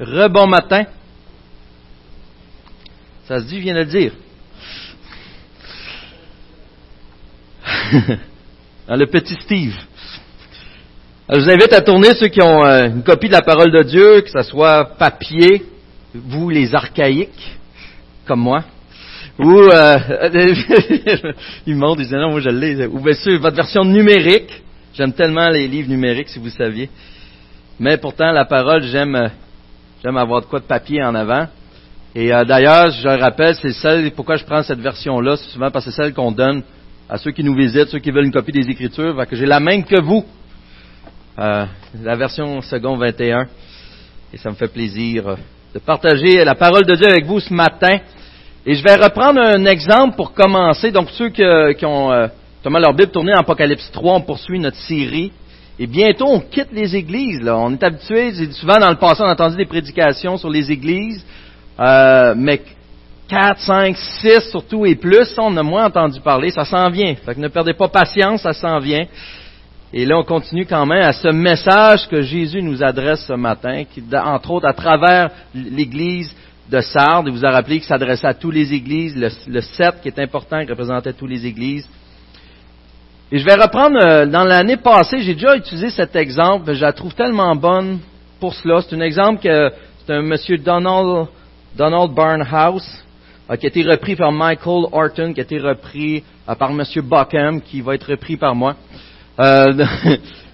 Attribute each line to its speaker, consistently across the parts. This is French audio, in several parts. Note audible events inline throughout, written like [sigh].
Speaker 1: Rebon matin. Ça se dit, je viens de le dire. [laughs] Dans le petit Steve. je vous invite à tourner ceux qui ont euh, une copie de la parole de Dieu, que ce soit papier, vous les archaïques, comme moi, ou euh, [laughs] ils montrent, ils non, moi je l'ai, ou bien sûr votre version numérique. J'aime tellement les livres numériques, si vous saviez. Mais pourtant, la parole, j'aime, j'aime avoir de quoi de papier en avant. Et euh, d'ailleurs, je rappelle, c'est celle, pourquoi je prends cette version-là, c'est souvent parce que c'est celle qu'on donne à ceux qui nous visitent, ceux qui veulent une copie des Écritures, que j'ai la même que vous. Euh, la version second 21. Et ça me fait plaisir euh, de partager la parole de Dieu avec vous ce matin. Et je vais reprendre un exemple pour commencer. Donc, ceux qui, ont euh, leur Bible tournée en Apocalypse 3, on poursuit notre série. Et bientôt, on quitte les églises. Là. On est habitué, souvent dans le passé, on a entendu des prédications sur les églises, euh, mais 4, 5, 6 surtout et plus, on a moins entendu parler. Ça s'en vient. Fait que ne perdez pas patience, ça s'en vient. Et là, on continue quand même à ce message que Jésus nous adresse ce matin, qui, entre autres, à travers l'Église de Sardes, il vous a rappelé qu'il s'adressait à toutes les églises, le, le 7 qui est important, qui représentait toutes les églises. Et je vais reprendre, euh, dans l'année passée, j'ai déjà utilisé cet exemple, je la trouve tellement bonne pour cela. C'est un exemple que c'est un monsieur Donald, Donald Barnhouse, euh, qui a été repris par Michael Horton, qui a été repris euh, par monsieur Buckham, qui va être repris par moi. [laughs]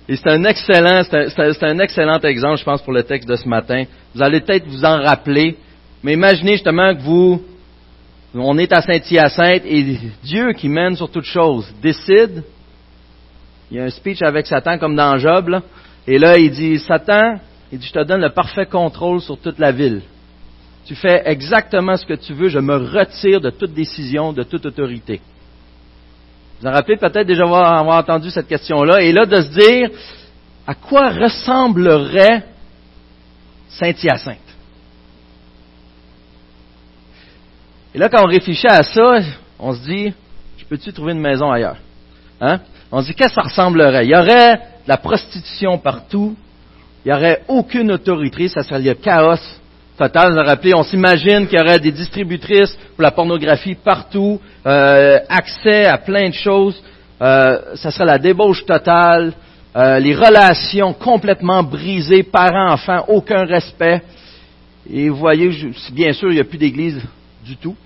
Speaker 1: et c'est un excellent, c'est un, un, excellent exemple, je pense, pour le texte de ce matin. Vous allez peut-être vous en rappeler. Mais imaginez justement que vous, on est à Saint-Hyacinthe et Dieu qui mène sur toute chose décide. Il y a un speech avec Satan comme dans Job, et là il dit, Satan, il dit, je te donne le parfait contrôle sur toute la ville. Tu fais exactement ce que tu veux, je me retire de toute décision, de toute autorité. Vous en rappelez peut-être déjà avoir, avoir entendu cette question-là, et là de se dire, à quoi ressemblerait Saint-Hyacinthe? Et là, quand on réfléchit à ça, on se dit, je peux-tu trouver une maison ailleurs? Hein? On dit, qu'est-ce que ça ressemblerait? Il y aurait de la prostitution partout, il n'y aurait aucune autorité, ça serait le chaos total. Vous rappelez, on s'imagine qu'il y aurait des distributrices pour la pornographie partout, euh, accès à plein de choses, euh, ça serait la débauche totale, euh, les relations complètement brisées, parents-enfants, aucun respect. Et vous voyez, bien sûr, il n'y a plus d'église du tout.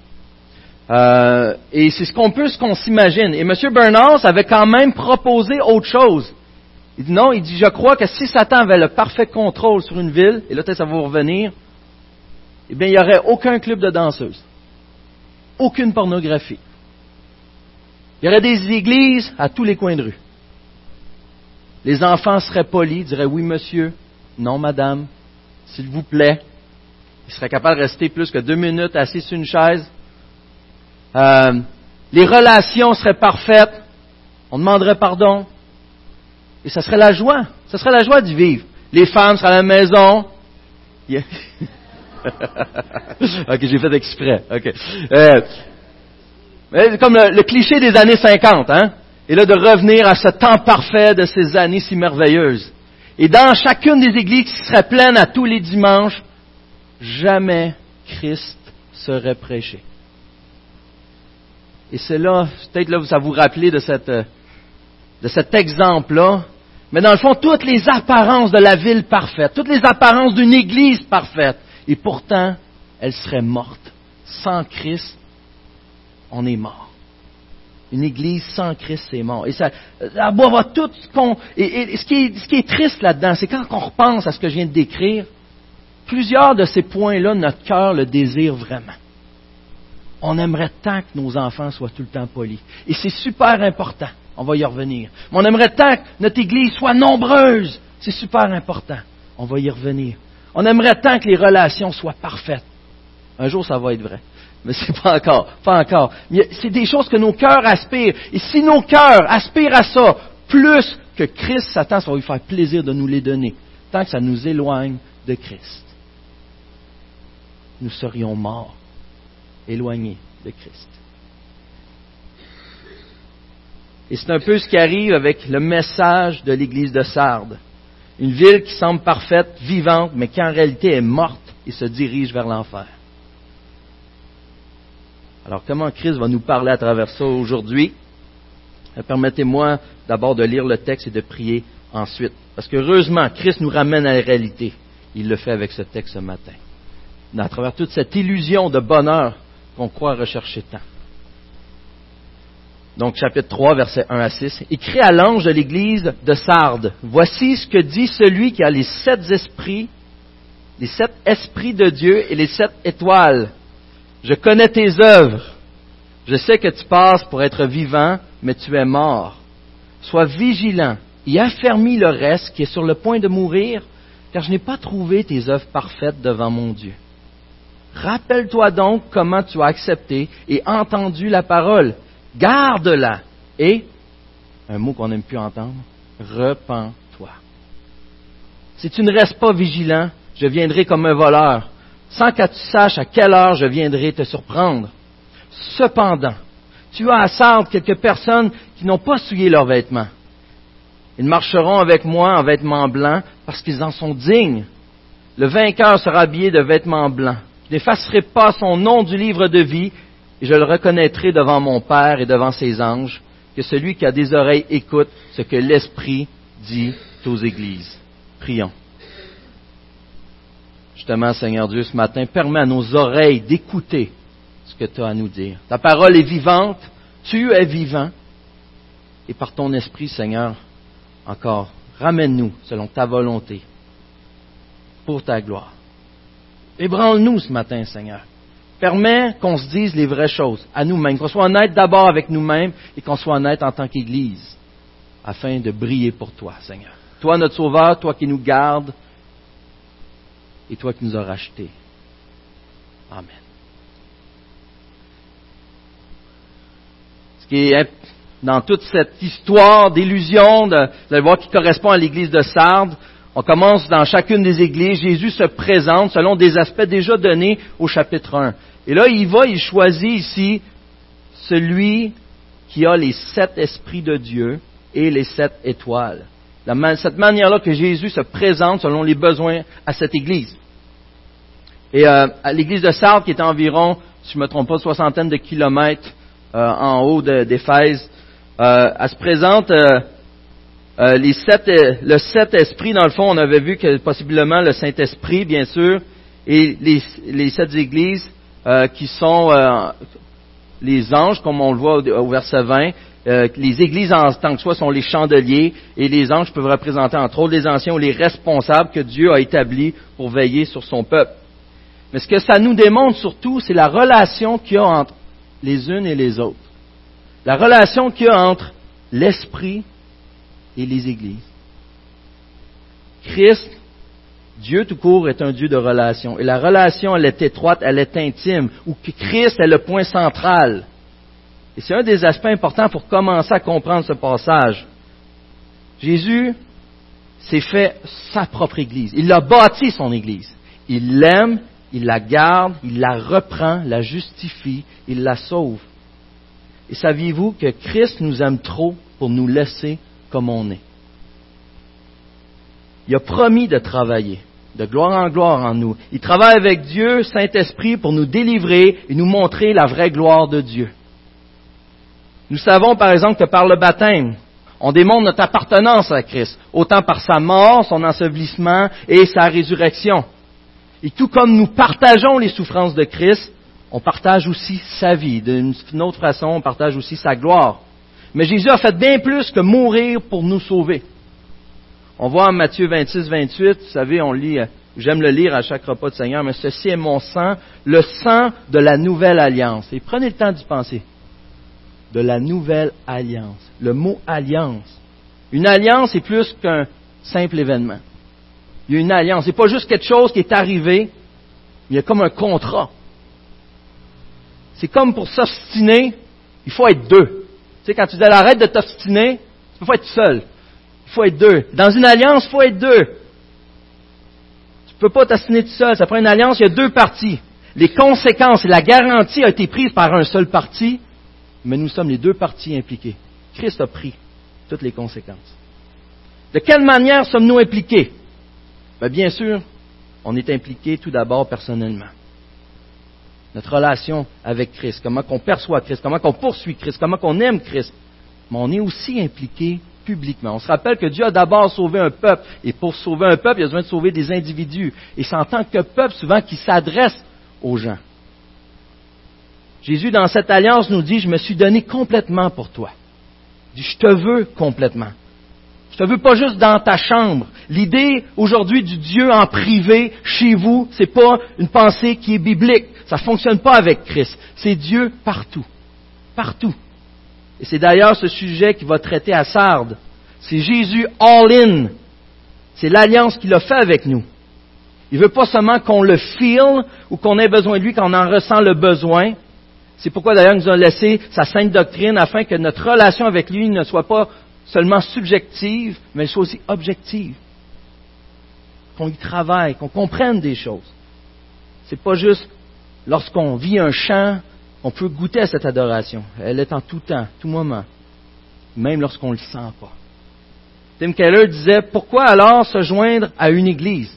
Speaker 1: Euh, et c'est ce qu'on peut, ce qu'on s'imagine. Et M. Bernard avait quand même proposé autre chose. Il dit non, il dit, je crois que si Satan avait le parfait contrôle sur une ville, et là ça va revenir, eh bien, il n'y aurait aucun club de danseuses. Aucune pornographie. Il y aurait des églises à tous les coins de rue. Les enfants seraient polis, diraient oui monsieur, non madame, s'il vous plaît. Ils seraient capables de rester plus que deux minutes assis sur une chaise euh, les relations seraient parfaites, on demanderait pardon, et ça serait la joie, ça serait la joie d'y vivre. Les femmes seraient à la maison. [laughs] ok, j'ai fait exprès. Ok. Euh, comme le, cliché des années 50, hein? Et là, de revenir à ce temps parfait de ces années si merveilleuses. Et dans chacune des églises qui seraient pleines à tous les dimanches, jamais Christ serait prêché. Et c'est là, peut-être là, ça vous rappelez de, cette, de cet exemple-là. Mais dans le fond, toutes les apparences de la ville parfaite, toutes les apparences d'une église parfaite. Et pourtant, elle serait morte. Sans Christ, on est mort. Une église sans Christ, c'est mort. Et ça, ça va tout et, et, ce, qui ce qui est triste là-dedans, c'est quand on repense à ce que je viens de décrire, plusieurs de ces points-là, notre cœur le désire vraiment on aimerait tant que nos enfants soient tout le temps polis. Et c'est super important. On va y revenir. Mais on aimerait tant que notre Église soit nombreuse. C'est super important. On va y revenir. On aimerait tant que les relations soient parfaites. Un jour, ça va être vrai. Mais c'est pas encore. Pas encore. C'est des choses que nos cœurs aspirent. Et si nos cœurs aspirent à ça, plus que Christ, Satan, ça va lui faire plaisir de nous les donner. Tant que ça nous éloigne de Christ. Nous serions morts éloigné de Christ. Et c'est un peu ce qui arrive avec le message de l'Église de Sardes. Une ville qui semble parfaite, vivante, mais qui en réalité est morte et se dirige vers l'enfer. Alors comment Christ va nous parler à travers ça aujourd'hui? Euh, Permettez-moi d'abord de lire le texte et de prier ensuite. Parce qu'heureusement, Christ nous ramène à la réalité. Il le fait avec ce texte ce matin. À travers toute cette illusion de bonheur qu'on croit rechercher tant. Donc, chapitre 3, versets 1 à 6. Écrit à l'ange de l'église de Sardes. Voici ce que dit celui qui a les sept esprits, les sept esprits de Dieu et les sept étoiles. Je connais tes œuvres. Je sais que tu passes pour être vivant, mais tu es mort. Sois vigilant et affermis le reste qui est sur le point de mourir, car je n'ai pas trouvé tes œuvres parfaites devant mon Dieu. Rappelle-toi donc comment tu as accepté et entendu la parole. Garde-la. Et, un mot qu'on n'aime plus entendre, repens-toi. Si tu ne restes pas vigilant, je viendrai comme un voleur, sans que tu saches à quelle heure je viendrai te surprendre. Cependant, tu as à Sardes quelques personnes qui n'ont pas souillé leurs vêtements. Ils marcheront avec moi en vêtements blancs parce qu'ils en sont dignes. Le vainqueur sera habillé de vêtements blancs. N'effacerai pas son nom du livre de vie et je le reconnaîtrai devant mon Père et devant ses anges, que celui qui a des oreilles écoute ce que l'Esprit dit aux églises. Prions. Justement, Seigneur Dieu, ce matin, permets à nos oreilles d'écouter ce que tu as à nous dire. Ta parole est vivante, tu es vivant, et par ton esprit, Seigneur, encore, ramène-nous selon ta volonté, pour ta gloire. Ébranle-nous ce matin, Seigneur. Permets qu'on se dise les vraies choses à nous-mêmes, qu'on soit honnête d'abord avec nous-mêmes et qu'on soit honnête en tant qu'Église, afin de briller pour toi, Seigneur. Toi, notre Sauveur, toi qui nous gardes et toi qui nous as rachetés. Amen. Ce qui est dans toute cette histoire d'illusion, de, vous allez voir, qui correspond à l'église de Sardes, on commence dans chacune des églises, Jésus se présente selon des aspects déjà donnés au chapitre 1. Et là, il va, il choisit ici celui qui a les sept esprits de Dieu et les sept étoiles. Cette manière-là que Jésus se présente selon les besoins à cette église. Et euh, à l'église de Sardes, qui est environ, si je ne me trompe pas, soixantaine de kilomètres euh, en haut d'Éphèse, euh, elle se présente les sept, le sept esprits, dans le fond, on avait vu que possiblement le Saint-Esprit, bien sûr, et les, sept églises qui sont les anges, comme on le voit au, verset 20, les églises en tant que soi sont les chandeliers et les anges peuvent représenter entre autres les anciens ou les responsables que Dieu a établis pour veiller sur son peuple. Mais ce que ça nous démontre surtout, c'est la relation qu'il y a entre les unes et les autres. La relation qu'il y a entre l'Esprit et les églises. Christ, Dieu tout court, est un Dieu de relation. Et la relation, elle est étroite, elle est intime, où Christ est le point central. Et c'est un des aspects importants pour commencer à comprendre ce passage. Jésus s'est fait sa propre Église. Il a bâti son Église. Il l'aime, il la garde, il la reprend, la justifie, il la sauve. Et saviez-vous que Christ nous aime trop pour nous laisser comme on est? Il a promis de travailler, de gloire en gloire en nous. Il travaille avec Dieu, Saint-Esprit, pour nous délivrer et nous montrer la vraie gloire de Dieu. Nous savons par exemple que par le baptême, on démontre notre appartenance à Christ, autant par sa mort, son ensevelissement et sa résurrection. Et tout comme nous partageons les souffrances de Christ, on partage aussi sa vie. D'une autre façon, on partage aussi sa gloire. Mais Jésus a fait bien plus que mourir pour nous sauver. On voit en Matthieu 26, 28, vous savez, on lit, j'aime le lire à chaque repas de Seigneur, mais ceci est mon sang, le sang de la nouvelle alliance. Et prenez le temps d'y penser. De la nouvelle alliance. Le mot alliance. Une alliance est plus qu'un simple événement. Il y a une alliance. n'est pas juste quelque chose qui est arrivé, il y a comme un contrat. C'est comme pour s'obstiner, il faut être deux. Tu sais, quand tu dis arrête de t'obstiner, tu peux pas être seul. Il faut être deux. Dans une alliance, il faut être deux. Tu peux pas t'obstiner tout seul. Ça prend une alliance, il y a deux parties. Les conséquences et la garantie ont été prises par un seul parti, mais nous sommes les deux parties impliquées. Christ a pris toutes les conséquences. De quelle manière sommes-nous impliqués? Ben, Bien sûr, on est impliqué tout d'abord personnellement. Notre relation avec Christ, comment qu'on perçoit Christ, comment qu'on poursuit Christ, comment qu'on aime Christ. Mais on est aussi impliqué publiquement. On se rappelle que Dieu a d'abord sauvé un peuple, et pour sauver un peuple, il a besoin de sauver des individus. Et c'est en tant que peuple souvent qui s'adresse aux gens. Jésus, dans cette alliance, nous dit, je me suis donné complètement pour toi. Il dit, je te veux complètement. Je te veux pas juste dans ta chambre. L'idée aujourd'hui du Dieu en privé chez vous, c'est pas une pensée qui est biblique. Ça ne fonctionne pas avec Christ. C'est Dieu partout. Partout. Et c'est d'ailleurs ce sujet qui va traiter à Sardes. C'est Jésus all-in. C'est l'alliance qu'il a fait avec nous. Il ne veut pas seulement qu'on le feel ou qu'on ait besoin de lui quand on en ressent le besoin. C'est pourquoi d'ailleurs il nous a laissé sa sainte doctrine afin que notre relation avec lui ne soit pas seulement subjective, mais soit aussi objective. Qu'on y travaille, qu'on comprenne des choses. C'est pas juste lorsqu'on vit un chant, on peut goûter à cette adoration. Elle est en tout temps, tout moment, même lorsqu'on ne le sent pas. Tim Keller disait, pourquoi alors se joindre à une église?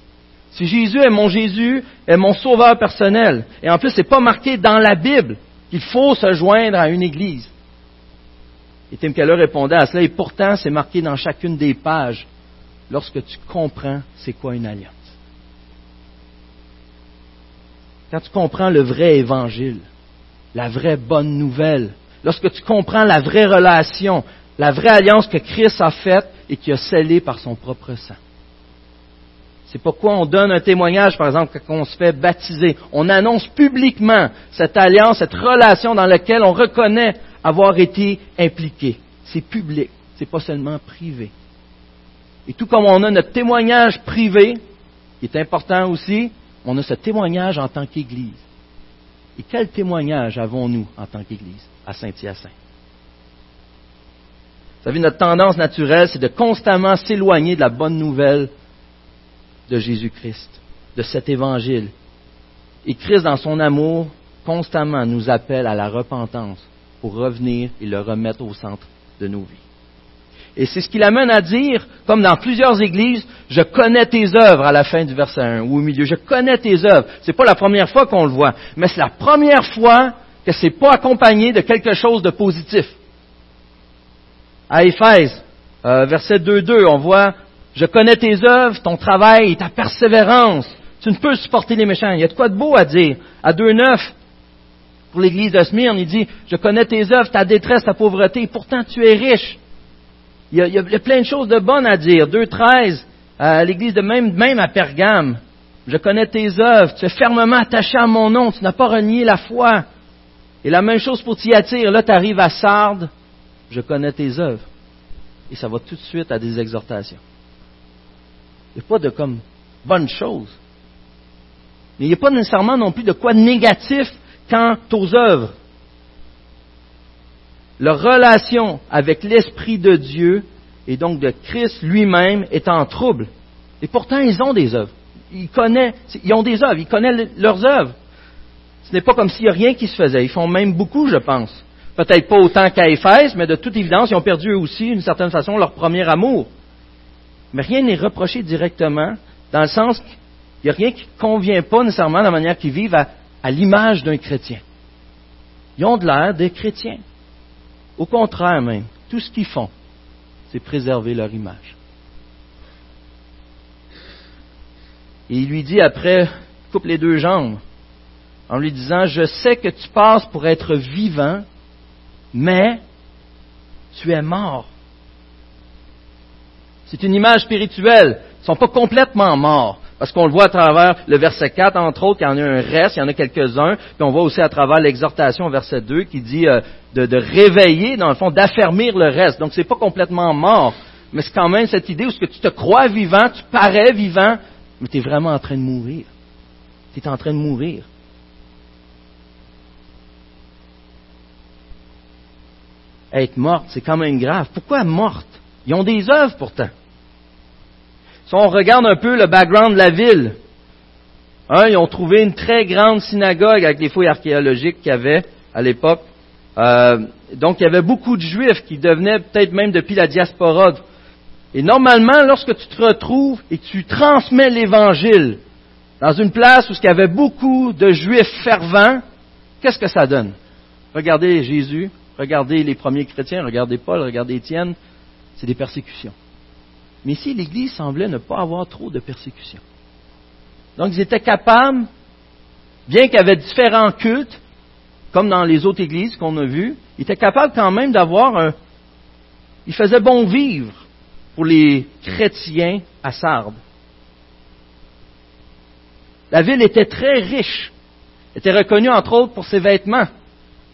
Speaker 1: Si Jésus est mon Jésus, est mon sauveur personnel, et en plus c'est pas marqué dans la Bible qu'il faut se joindre à une église. Et Tim Keller répondait à cela, et pourtant c'est marqué dans chacune des pages lorsque tu comprends c'est quoi une alliance? Quand tu comprends le vrai évangile, la vraie bonne nouvelle, lorsque tu comprends la vraie relation, la vraie alliance que Christ a faite et qui a scellée par son propre sang. C'est pourquoi on donne un témoignage, par exemple, quand on se fait baptiser. On annonce publiquement cette alliance, cette relation dans laquelle on reconnaît avoir été impliqué. C'est public, c'est pas seulement privé. Et tout comme on a notre témoignage privé, qui est important aussi, on a ce témoignage en tant qu'Église. Et quel témoignage avons-nous en tant qu'Église à Saint-Hyacinthe? Vous savez, notre tendance naturelle, c'est de constamment s'éloigner de la bonne nouvelle de Jésus-Christ, de cet évangile. Et Christ, dans son amour, constamment nous appelle à la repentance pour revenir et le remettre au centre de nos vies. Et c'est ce qui l'amène à dire, comme dans plusieurs églises, je connais tes œuvres à la fin du verset 1 ou au milieu. Je connais tes œuvres. C'est pas la première fois qu'on le voit, mais c'est la première fois que c'est pas accompagné de quelque chose de positif. À Éphèse, euh, verset 2.2, on voit, je connais tes œuvres, ton travail ta persévérance. Tu ne peux supporter les méchants. Il y a de quoi de beau à dire. À 2.9, pour l'église de Smyrne, il dit, je connais tes œuvres, ta détresse, ta pauvreté, pourtant tu es riche. Il y, a, plein de choses de bonnes à dire. 2.13, à l'église de même, même à Pergame. Je connais tes œuvres, tu es fermement attaché à mon nom, tu n'as pas renié la foi. Et la même chose pour Thyatire. Là, tu arrives à Sardes, je connais tes œuvres. Et ça va tout de suite à des exhortations. Il n'y a pas de comme bonne chose. Mais il n'y a pas nécessairement non plus de quoi négatif quant aux œuvres leur relation avec l'Esprit de Dieu et donc de Christ lui-même est en trouble. Et pourtant, ils ont des œuvres. Ils connaissent, ils ont des œuvres, ils connaissent leurs œuvres. Ce n'est pas comme s'il n'y a rien qui se faisait. Ils font même beaucoup, je pense. Peut-être pas autant qu'à Éphèse, mais de toute évidence, ils ont perdu eux aussi, d'une certaine façon, leur premier amour. Mais rien n'est reproché directement, dans le sens qu'il n'y a rien qui ne convient pas nécessairement de la manière qu'ils vivent à, à l'image d'un chrétien. Ils ont de l'air des chrétiens. Au contraire même, tout ce qu'ils font, c'est préserver leur image. Et il lui dit après, coupe les deux jambes, en lui disant, je sais que tu passes pour être vivant, mais tu es mort. C'est une image spirituelle. Ils ne sont pas complètement morts. Parce qu'on le voit à travers le verset 4, entre autres, il y en a un reste, il y en a quelques-uns, puis on voit aussi à travers l'exhortation au verset 2 qui dit euh, de, réveiller, dans le fond, d'affermir le reste. Donc c'est pas complètement mort, mais c'est quand même cette idée où ce que tu te crois vivant, tu parais vivant, mais tu es vraiment en train de mourir. Tu es en train de mourir. Être morte, c'est quand même grave. Pourquoi morte? Ils ont des œuvres pourtant. Si on regarde un peu le background de la ville, hein, ils ont trouvé une très grande synagogue avec des fouilles archéologiques qu'il y avait à l'époque. Euh, donc il y avait beaucoup de juifs qui devenaient peut-être même depuis la diaspora Et normalement, lorsque tu te retrouves et que tu transmets l'Évangile dans une place où il y avait beaucoup de juifs fervents, qu'est-ce que ça donne? Regardez Jésus, regardez les premiers chrétiens, regardez Paul, regardez Étienne, c'est des persécutions. Mais ici, l'Église semblait ne pas avoir trop de persécutions. Donc, ils étaient capables, bien qu'il y avait différents cultes, comme dans les autres églises qu'on a vues, ils étaient capables quand même d'avoir un... Ils faisaient bon vivre pour les chrétiens à Sardes. La ville était très riche, était reconnue entre autres pour ses vêtements.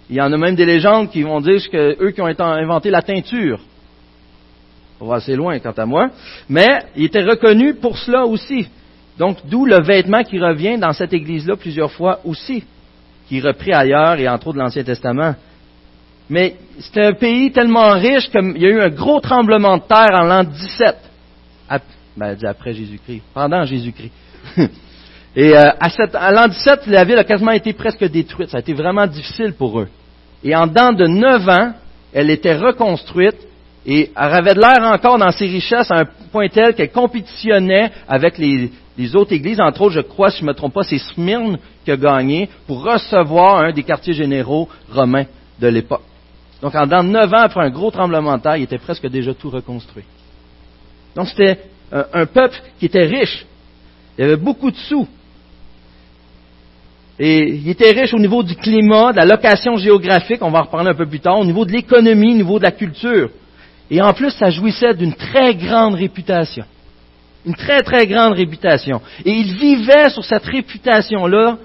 Speaker 1: Il y en a même des légendes qui vont dire que eux qui ont inventé la teinture. On va assez loin quant à moi. Mais il était reconnu pour cela aussi. Donc, d'où le vêtement qui revient dans cette église-là plusieurs fois aussi, qui est repris ailleurs et entre autres de l'Ancien Testament. Mais c'était un pays tellement riche qu'il y a eu un gros tremblement de terre en l'an 17. Ben, après Jésus-Christ, pendant Jésus-Christ. [laughs] et euh, à, l'an 17, la ville a quasiment été presque détruite. Ça a été vraiment difficile pour eux. Et en dedans de neuf ans, elle était reconstruite et elle avait de l'air encore dans ses richesses à un point tel qu'elle compétitionnait avec les, autres églises. Entre autres, je crois, si je ne me trompe pas, c'est Smyrne qui a gagné pour recevoir un des quartiers généraux romains de l'époque. Donc, en dans neuf ans, après un gros tremblement de terre, il était presque déjà tout reconstruit. Donc, c'était un, peuple qui était riche. Il avait beaucoup de sous. Et il était riche au niveau du climat, de la location géographique, on va en reparler un peu plus tard, au niveau de l'économie, au niveau de la culture. Et en plus, ça jouissait d'une très grande réputation. Une très, très grande réputation. Et il vivait sur cette réputation-là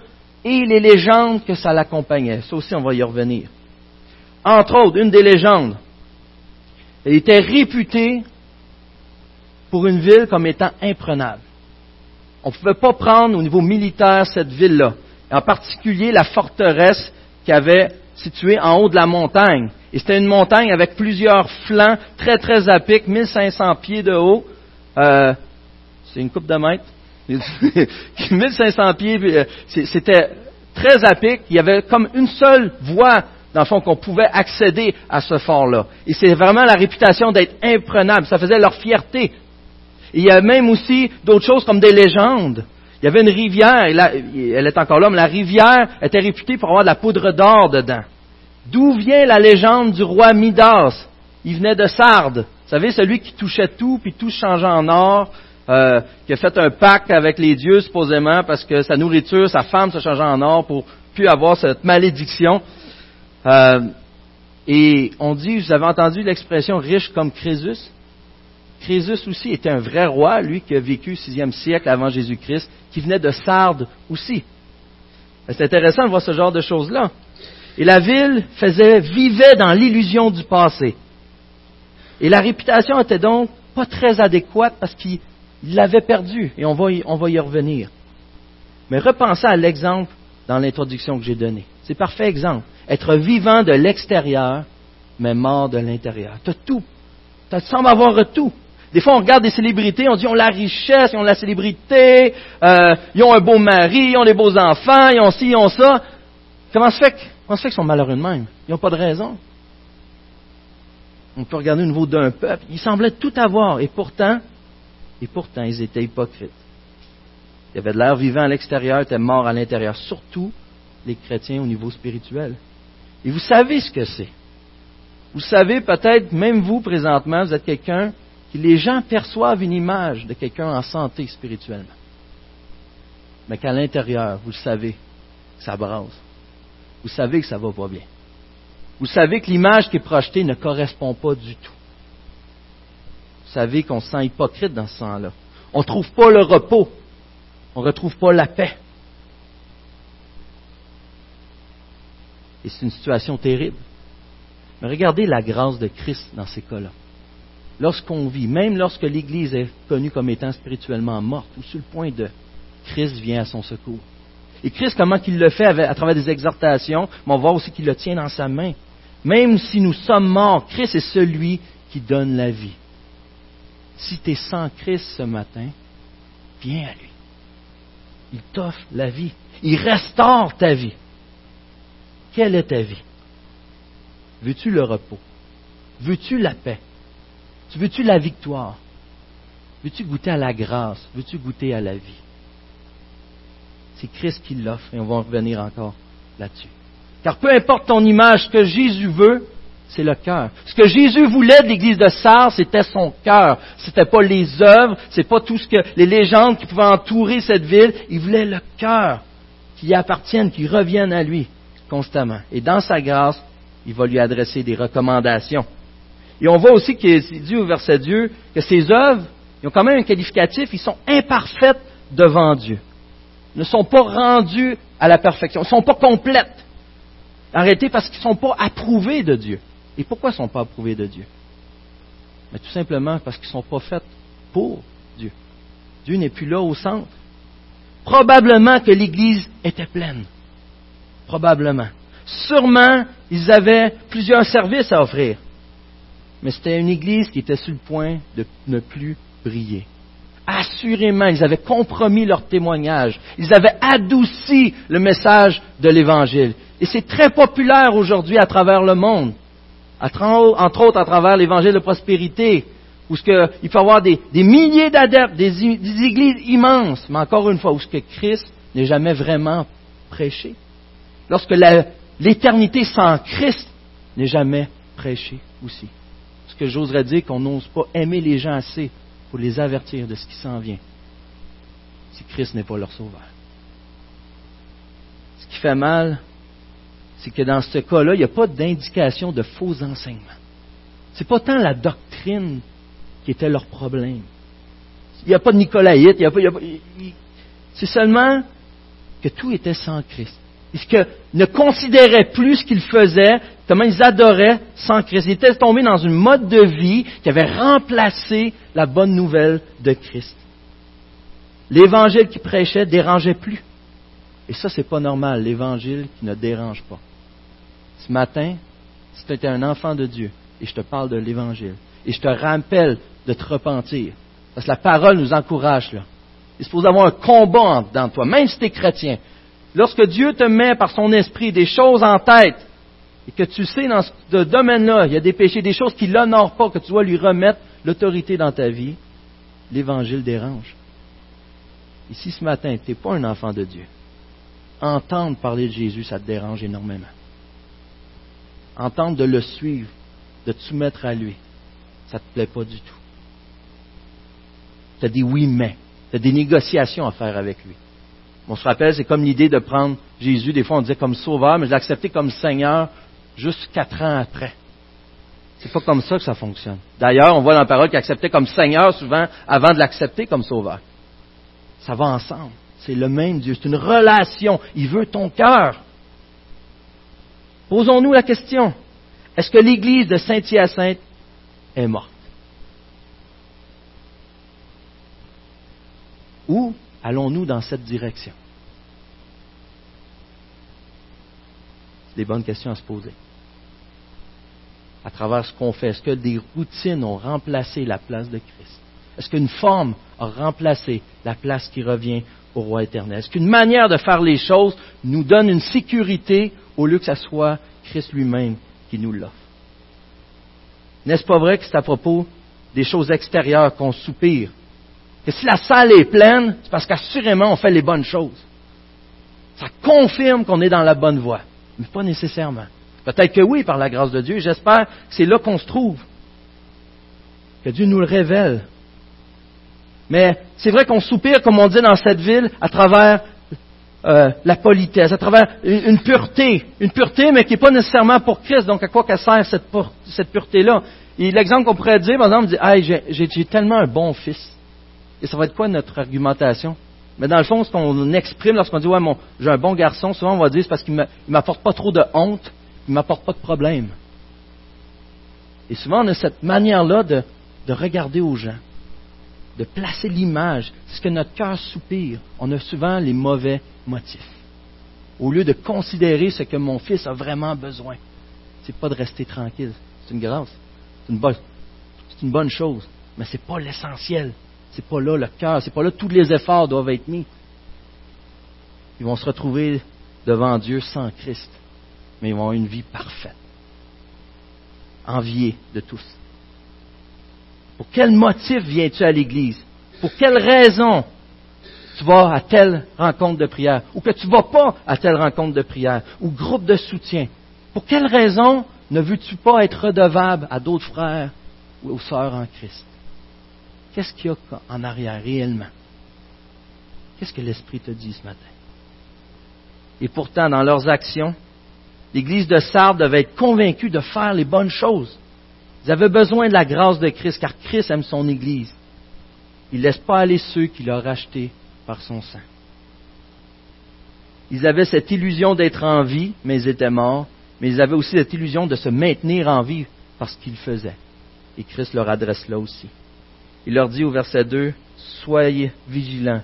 Speaker 1: et les légendes que ça l'accompagnait. Ça aussi, on va y revenir. Entre autres, une des légendes, elle était réputée pour une ville comme étant imprenable. On ne pouvait pas prendre au niveau militaire cette ville-là, en particulier la forteresse qui avait située en haut de la montagne. Et c'était une montagne avec plusieurs flancs très très à pic, 1500 pieds de haut. Euh, c'est une coupe de mètres. [laughs] 1500 pieds, euh, c'était très à pic. Il y avait comme une seule voie dans le fond, qu'on pouvait accéder à ce fort-là. Et c'est vraiment la réputation d'être imprenable. Ça faisait leur fierté. il y a même aussi d'autres choses comme des légendes. Il y avait une rivière, elle est encore là, mais la rivière était réputée pour avoir de la poudre d'or dedans. D'où vient la légende du roi Midas? Il venait de Sardes. Vous savez, celui qui touchait tout, puis tout changeait en or, euh, qui a fait un pacte avec les dieux, supposément, parce que sa nourriture, sa femme se changeait en or pour plus avoir cette malédiction. Euh, et on dit, vous avez entendu l'expression riche comme Crésus Crésus aussi était un vrai roi, lui qui a vécu au sixième siècle avant Jésus-Christ, qui venait de Sardes aussi. C'est intéressant de voir ce genre de choses-là. Et la ville faisait, vivait dans l'illusion du passé. Et la réputation était donc pas très adéquate parce qu'il l'avait perdue. Et on va, y, revenir. Mais repensez à l'exemple dans l'introduction que j'ai donné. C'est parfait exemple. Être vivant de l'extérieur, mais mort de l'intérieur. Tu as tout. Tu sembles avoir tout. Des fois, on regarde des célébrités, on dit ils ont la richesse, ils ont la célébrité, euh, ils ont un beau mari, ils ont des beaux enfants, ils ont ci, ils ont ça. Comment se fait, comment se fait qu'ils sont malheureux de même? Ils n'ont pas de raison. On peut regarder au niveau d'un peuple. Ils semblaient tout avoir, et pourtant, et pourtant, ils étaient hypocrites. Ils avaient de l'air vivant à l'extérieur, étaient morts à l'intérieur. Surtout les chrétiens au niveau spirituel. Et vous savez ce que c'est. Vous savez peut-être, même vous présentement, vous êtes quelqu'un qui les gens perçoivent une image de quelqu'un en santé spirituellement. Mais qu'à l'intérieur, vous le savez, ça brasse. Vous savez que ça va pas bien. Vous savez que l'image qui est projetée ne correspond pas du tout. Vous savez qu'on se sent hypocrite dans ce sens-là. On ne trouve pas le repos. On ne retrouve pas la paix. Et c'est une situation terrible. Mais regardez la grâce de Christ dans ces cas-là. Lorsqu'on vit, même lorsque l'Église est connue comme étant spirituellement morte ou sur le point de, Christ vient à son secours. Et Christ, comment qu'il le fait à travers des exhortations, mais on voit aussi qu'il le tient dans sa main. Même si nous sommes morts, Christ est celui qui donne la vie. Si tu es sans Christ ce matin, viens à lui. Il t'offre la vie. Il restaure ta vie. Quelle est ta vie? Veux-tu le repos? Veux-tu la paix? Veux-tu la victoire? Veux-tu goûter à la grâce? Veux-tu goûter à la vie? C'est Christ qui l'offre et on va en revenir encore là-dessus. Car peu importe ton image, ce que Jésus veut, c'est le cœur. Ce que Jésus voulait de l'église de Sardes, c'était son cœur. C'était pas les œuvres, c'est pas tout ce que les légendes qui pouvaient entourer cette ville. Il voulait le cœur qui appartienne, qui revienne à lui constamment. Et dans sa grâce, il va lui adresser des recommandations. Et on voit aussi qu'il dit au verset Dieu que ces œuvres, ils ont quand même un qualificatif, ils sont imparfaites devant Dieu. Ne sont pas rendues à la perfection, ne sont pas complètes. Arrêtez parce qu'ils ne sont pas approuvés de Dieu. Et pourquoi ils ne sont pas approuvés de Dieu? Mais Tout simplement parce qu'ils ne sont pas faits pour Dieu. Dieu n'est plus là au centre. Probablement que l'Église était pleine. Probablement. Sûrement, ils avaient plusieurs services à offrir. Mais c'était une Église qui était sur le point de ne plus briller. Assurément, ils avaient compromis leur témoignage. Ils avaient adouci le message de l'Évangile. Et c'est très populaire aujourd'hui à travers le monde. Entre autres à travers l'Évangile de prospérité, où que, il faut avoir des, milliers d'adeptes, des, des, églises immenses, mais encore une fois, où ce que Christ n'est jamais vraiment prêché. Lorsque l'éternité sans Christ n'est jamais prêchée aussi. Ce que j'oserais dire qu'on n'ose pas aimer les gens assez pour les avertir de ce qui s'en vient, si Christ n'est pas leur sauveur. Ce qui fait mal, c'est que dans ce cas-là, il n'y a pas d'indication de faux enseignements. Ce n'est pas tant la doctrine qui était leur problème. Il n'y a pas de Nicolaïte, c'est seulement que tout était sans Christ. Ils ne considéraient plus ce qu'ils faisaient, comment ils adoraient sans Christ? Ils étaient tombés dans une mode de vie qui avait remplacé la bonne nouvelle de Christ. L'évangile qui prêchait dérangeait plus. Et ça, c'est pas normal, l'évangile qui ne dérange pas. Ce matin, si tu étais un enfant de Dieu, et je te parle de l'évangile, et je te rappelle de te repentir, parce que la parole nous encourage là. Il se pose avoir un combat dans toi, même si tu es chrétien. Lorsque Dieu te met par son esprit des choses en tête, et que tu sais dans ce domaine-là, il y a des péchés, des choses qui ne l'honorent pas, que tu dois lui remettre l'autorité dans ta vie, l'Évangile dérange. Ici, ce matin, tu n'es pas un enfant de Dieu. Entendre parler de Jésus, ça te dérange énormément. Entendre de le suivre, de te soumettre à lui, ça ne te plaît pas du tout. Tu as des oui mais, tu as des négociations à faire avec lui. On se rappelle, c'est comme l'idée de prendre Jésus, des fois on disait comme sauveur, mais de l'accepter comme Seigneur juste quatre ans après. C'est pas comme ça que ça fonctionne. D'ailleurs, on voit dans la parole qu'il acceptait comme Seigneur souvent avant de l'accepter comme sauveur. Ça va ensemble. C'est le même Dieu. C'est une relation. Il veut ton cœur. Posons-nous la question. Est-ce que l'église de Saint-Hyacinthe est morte? Ou allons-nous dans cette direction? C'est des bonnes questions à se poser. À travers ce qu'on fait, est-ce que des routines ont remplacé la place de Christ? Est-ce qu'une forme a remplacé la place qui revient au roi éternel? Est-ce qu'une manière de faire les choses nous donne une sécurité au lieu que ce soit Christ lui-même qui nous l'offre? N'est-ce pas vrai que c'est à propos des choses extérieures qu'on soupire que si la salle est pleine, c'est parce qu'assurément on fait les bonnes choses. Ça confirme qu'on est dans la bonne voie, mais pas nécessairement. Peut-être que oui, par la grâce de Dieu, j'espère que c'est là qu'on se trouve. Que Dieu nous le révèle. Mais c'est vrai qu'on soupire, comme on dit dans cette ville, à travers euh, la politesse, à travers une, pureté. Une pureté, mais qui n'est pas nécessairement pour Christ. Donc, à quoi qu'elle sert cette, cette pureté-là? Et l'exemple qu'on pourrait dire, par exemple, dit, hey, j'ai tellement un bon fils. Et ça va être quoi notre argumentation? Mais dans le fond, ce qu'on exprime lorsqu'on dit, ouais, mon, j'ai un bon garçon, souvent on va dire, c'est parce qu'il ne m'apporte pas trop de honte, il ne m'apporte pas de problème. Et souvent, on a cette manière-là de, de regarder aux gens, de placer l'image. Ce que notre cœur soupire. On a souvent les mauvais motifs. Au lieu de considérer ce que mon fils a vraiment besoin. C'est pas de rester tranquille. C'est une grâce. C'est une c'est une bonne chose. Mais ce n'est pas l'essentiel. C'est pas là le cœur, c'est pas là tous les efforts doivent être mis. Ils vont se retrouver devant Dieu sans Christ, mais ils vont avoir une vie parfaite, enviée de tous. Pour quel motif viens-tu à l'Église? Pour quelle raison tu vas à telle rencontre de prière? Ou que tu ne vas pas à telle rencontre de prière? Ou groupe de soutien? Pour quelle raison ne veux-tu pas être redevable à d'autres frères ou aux sœurs en Christ? Qu'est-ce qu'il y a en arrière réellement? Qu'est-ce que l'Esprit te dit ce matin? Et pourtant, dans leurs actions, l'Église de Sardes devait être convaincue de faire les bonnes choses. Ils avaient besoin de la grâce de Christ, car Christ aime son Église. Il ne laisse pas aller ceux qu'il a rachetés par son sang. Ils avaient cette illusion d'être en vie, mais ils étaient morts, mais ils avaient aussi cette illusion de se maintenir en vie par ce qu'ils faisaient. Et Christ leur adresse là aussi. Il leur dit au verset 2, Soyez vigilants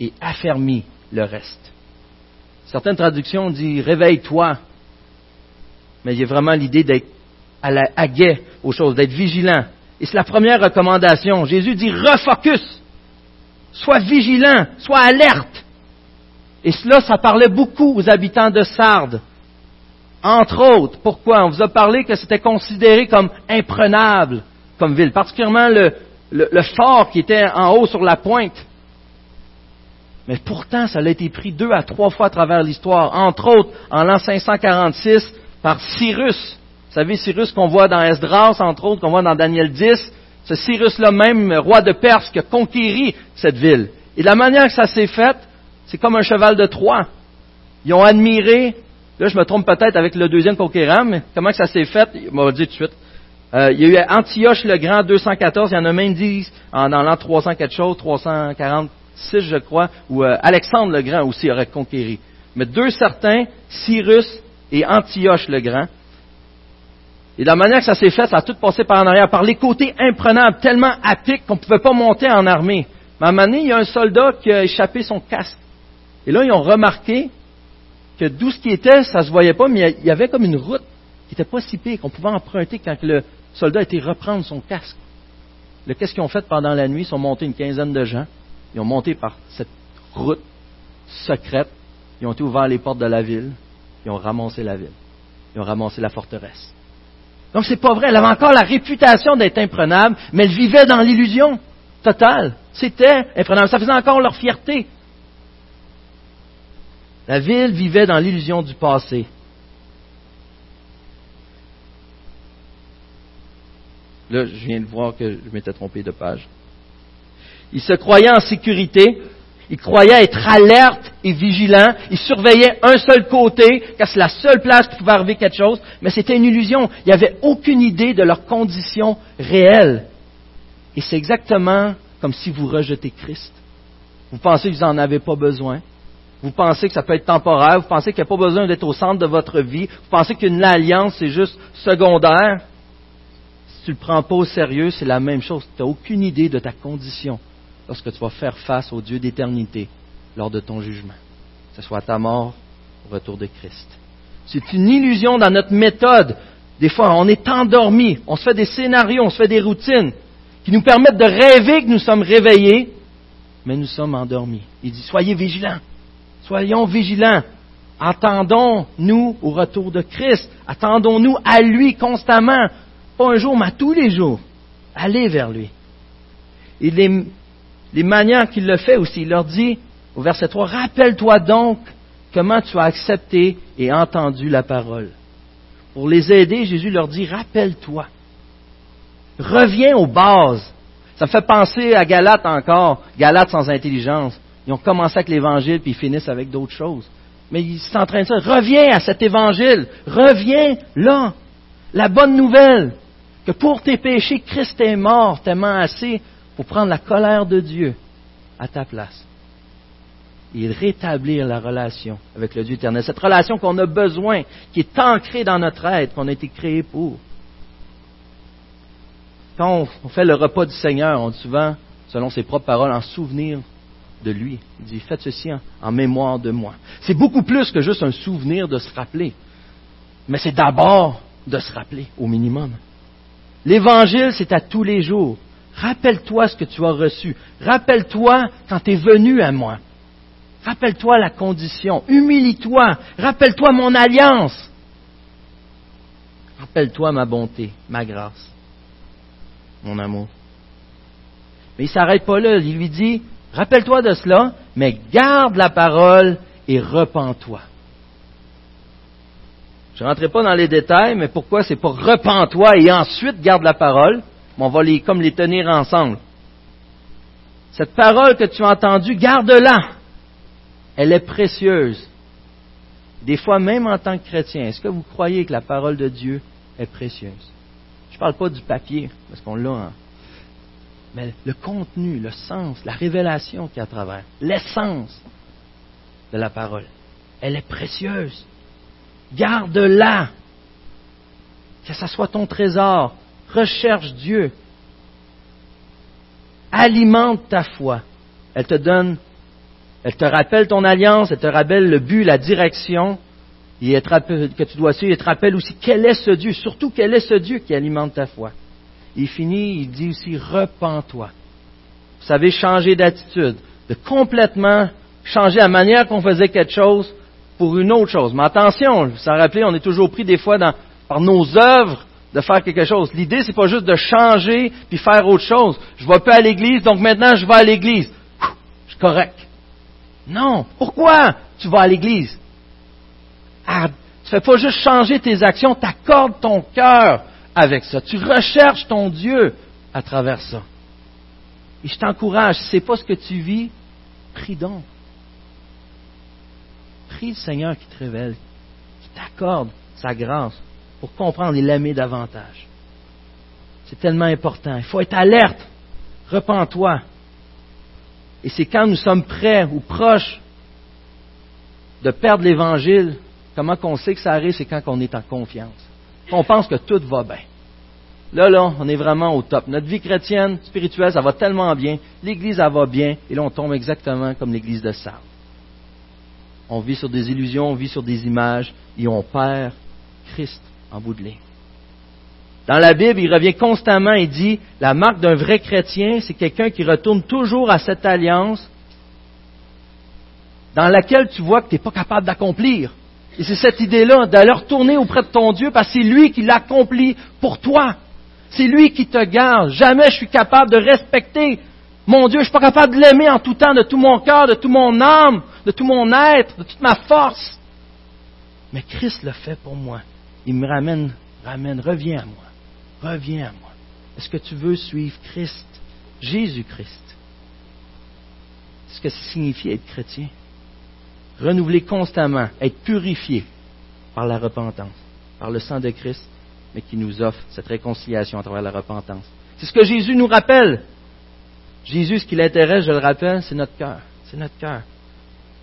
Speaker 1: et affermis le reste. Certaines traductions disent Réveille-toi. Mais il y a vraiment l'idée d'être à la aguet aux choses, d'être vigilant. Et c'est la première recommandation. Jésus dit Refocus. Sois vigilant, sois alerte. Et cela, ça parlait beaucoup aux habitants de Sardes. Entre autres, pourquoi? On vous a parlé que c'était considéré comme imprenable comme ville, particulièrement le, le, fort qui était en haut sur la pointe. Mais pourtant, ça a été pris deux à trois fois à travers l'histoire, entre autres en l'an 546 par Cyrus. Vous savez, Cyrus qu'on voit dans Esdras, entre autres, qu'on voit dans Daniel 10, ce Cyrus-là même, roi de Perse, qui a conquéri cette ville. Et la manière que ça s'est fait, c'est comme un cheval de Troie. Ils ont admiré, là je me trompe peut-être avec le deuxième conquérant, mais comment ça s'est fait, il m'a dit tout de suite. Euh, il y a eu Antioche le Grand 214, il y en a même dit dans l'an 300 quelque chose, 346 je crois, où euh, Alexandre le Grand aussi aurait conquéri. Mais deux certains, Cyrus et Antioche le Grand. Et de la manière que ça s'est fait, ça a tout passé par en arrière, par les côtés imprenables, tellement à qu'on ne pouvait pas monter en armée. Mais à un moment donné, il y a un soldat qui a échappé son casque. Et là, ils ont remarqué que d'où ce qui était, ça ne se voyait pas, mais il y avait comme une route qui n'était pas si pire, qu'on pouvait emprunter quand le, soldat a été reprendre son casque. Qu'est-ce qu'ils ont fait pendant la nuit? Ils sont montés une quinzaine de gens. Ils ont monté par cette route secrète. Ils ont ouvert les portes de la ville. Ils ont ramassé la ville. Ils ont ramassé la forteresse. Donc c'est pas vrai. Elle avait encore la réputation d'être imprenable, mais elle vivait dans l'illusion totale. C'était imprenable. Ça faisait encore leur fierté. La ville vivait dans l'illusion du passé. Là, je viens de voir que je m'étais trompé de page. Il se croyait en sécurité, il croyait être alerte et vigilant, il surveillait un seul côté, car c'est la seule place qui pouvait arriver quelque chose, mais c'était une illusion. Il n'y aucune idée de leurs conditions réelles. Et c'est exactement comme si vous rejetez Christ. Vous pensez que vous n'en avez pas besoin. Vous pensez que ça peut être temporaire. Vous pensez qu'il n'y a pas besoin d'être au centre de votre vie. Vous pensez qu'une alliance, c'est juste secondaire tu ne le prends pas au sérieux, c'est la même chose. Tu n'as aucune idée de ta condition lorsque tu vas faire face au Dieu d'éternité lors de ton jugement, que ce soit ta mort au retour de Christ. C'est une illusion dans notre méthode. Des fois, on est endormi, on se fait des scénarios, on se fait des routines qui nous permettent de rêver que nous sommes réveillés, mais nous sommes endormis. Il dit, soyez vigilants, soyons vigilants. Attendons-nous au retour de Christ. Attendons-nous à lui constamment. Pas un jour, mais tous les jours. Allez vers lui. Et les, les manières qu'il le fait aussi, il leur dit au verset 3, rappelle-toi donc comment tu as accepté et entendu la parole. Pour les aider, Jésus leur dit, rappelle-toi. Reviens aux bases. Ça me fait penser à Galate encore, Galate sans intelligence. Ils ont commencé avec l'Évangile, puis ils finissent avec d'autres choses. Mais ils sont en train de dire, reviens à cet Évangile, reviens là. La bonne nouvelle, que pour tes péchés, Christ est mort tellement assez pour prendre la colère de Dieu à ta place et rétablir la relation avec le Dieu éternel. Cette relation qu'on a besoin, qui est ancrée dans notre être, qu'on a été créé pour. Quand on fait le repas du Seigneur, on dit souvent, selon ses propres paroles, en souvenir de lui. Il dit, faites ceci en, en mémoire de moi. C'est beaucoup plus que juste un souvenir de se rappeler. Mais c'est d'abord de se rappeler, au minimum. L'Évangile, c'est à tous les jours. Rappelle-toi ce que tu as reçu. Rappelle-toi quand tu es venu à moi. Rappelle-toi la condition. Humilie-toi. Rappelle-toi mon alliance. Rappelle-toi ma bonté, ma grâce, mon amour. Mais il s'arrête pas là. Il lui dit, rappelle-toi de cela, mais garde la parole et repens-toi. Je ne rentrerai pas dans les détails, mais pourquoi c'est pour repens-toi et ensuite garde la parole. on va les, comme les tenir ensemble. Cette parole que tu as entendue, garde-la. Elle est précieuse. Des fois, même en tant que chrétien, est-ce que vous croyez que la parole de Dieu est précieuse? Je ne parle pas du papier, parce qu'on l'a, hein. mais le contenu, le sens, la révélation qu'il y a à travers, l'essence de la parole, elle est précieuse. Garde-la. Que ce soit ton trésor. Recherche Dieu. Alimente ta foi. Elle te donne, elle te rappelle ton alliance, elle te rappelle le but, la direction, et que tu dois suivre. Elle te rappelle aussi quel est ce Dieu, surtout quel est ce Dieu qui alimente ta foi. Il finit, il dit aussi, repens-toi. Vous savez, changer d'attitude, de complètement changer la manière qu'on faisait quelque chose pour une autre chose. Mais attention, vous rappelez, on est toujours pris des fois par nos œuvres de faire quelque chose. L'idée, c'est pas juste de changer puis faire autre chose. Je vais pas à l'église, donc maintenant je vais à l'église. Je suis correct. Non. Pourquoi tu vas à l'église? Ah, tu fais pas juste changer tes actions, tu accordes ton cœur avec ça. Tu recherches ton Dieu à travers ça. Et je t'encourage, si ce n'est pas ce que tu vis, prie donc. Prie le Seigneur qui te révèle, qui t'accorde sa grâce pour comprendre et l'aimer davantage. C'est tellement important. Il faut être alerte. Repends-toi. Et c'est quand nous sommes prêts ou proches de perdre l'Évangile, comment qu'on sait que ça arrive, c'est quand on est en confiance. On pense que tout va bien. Là, là, on est vraiment au top. Notre vie chrétienne, spirituelle, ça va tellement bien. L'Église, ça va bien. Et là, on tombe exactement comme l'Église de Sardes on vit sur des illusions, on vit sur des images, et on perd Christ en bout de ligne. Dans la Bible, il revient constamment et dit, la marque d'un vrai chrétien, c'est quelqu'un qui retourne toujours à cette alliance dans laquelle tu vois que tu n'es pas capable d'accomplir. Et c'est cette idée-là, d'aller retourner auprès de ton Dieu, parce que c'est lui qui l'accomplit pour toi. C'est lui qui te garde. Jamais je suis capable de respecter mon Dieu, je ne suis pas capable de l'aimer en tout temps, de tout mon cœur, de tout mon âme, de tout mon être, de toute ma force. Mais Christ le fait pour moi. Il me ramène, ramène, reviens à moi. Reviens à moi. Est-ce que tu veux suivre Christ, Jésus-Christ? C'est ce que ça signifie être chrétien? Renouveler constamment, être purifié par la repentance, par le sang de Christ, mais qui nous offre cette réconciliation à travers la repentance. C'est ce que Jésus nous rappelle Jésus, ce qui l'intéresse, je le rappelle, c'est notre cœur. C'est notre cœur.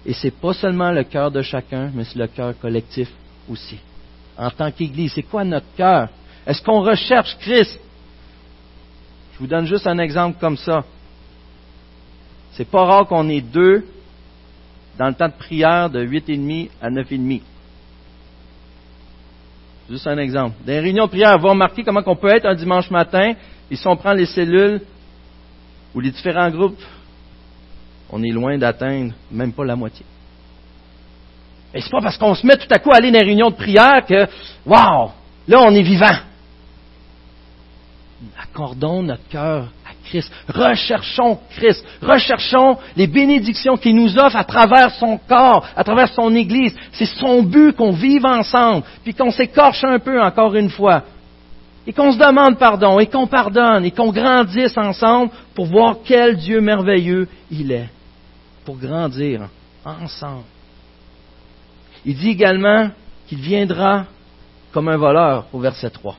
Speaker 1: Et ce n'est pas seulement le cœur de chacun, mais c'est le cœur collectif aussi. En tant qu'Église, c'est quoi notre cœur? Est-ce qu'on recherche Christ? Je vous donne juste un exemple comme ça. C'est pas rare qu'on ait deux dans le temps de prière de 8,5 à 9,5. Juste un exemple. Dans les réunions de prière, vous remarquez comment on peut être un dimanche matin, et si on prend les cellules, ou les différents groupes, on est loin d'atteindre même pas la moitié. Et c'est pas parce qu'on se met tout à coup à aller dans les réunions de prière que, wow, là on est vivant. Accordons notre cœur à Christ. Recherchons Christ. Recherchons les bénédictions qu'il nous offre à travers son corps, à travers son Église. C'est son but qu'on vive ensemble, puis qu'on s'écorche un peu encore une fois et qu'on se demande pardon, et qu'on pardonne, et qu'on grandisse ensemble pour voir quel Dieu merveilleux il est, pour grandir ensemble. Il dit également qu'il viendra comme un voleur au verset 3.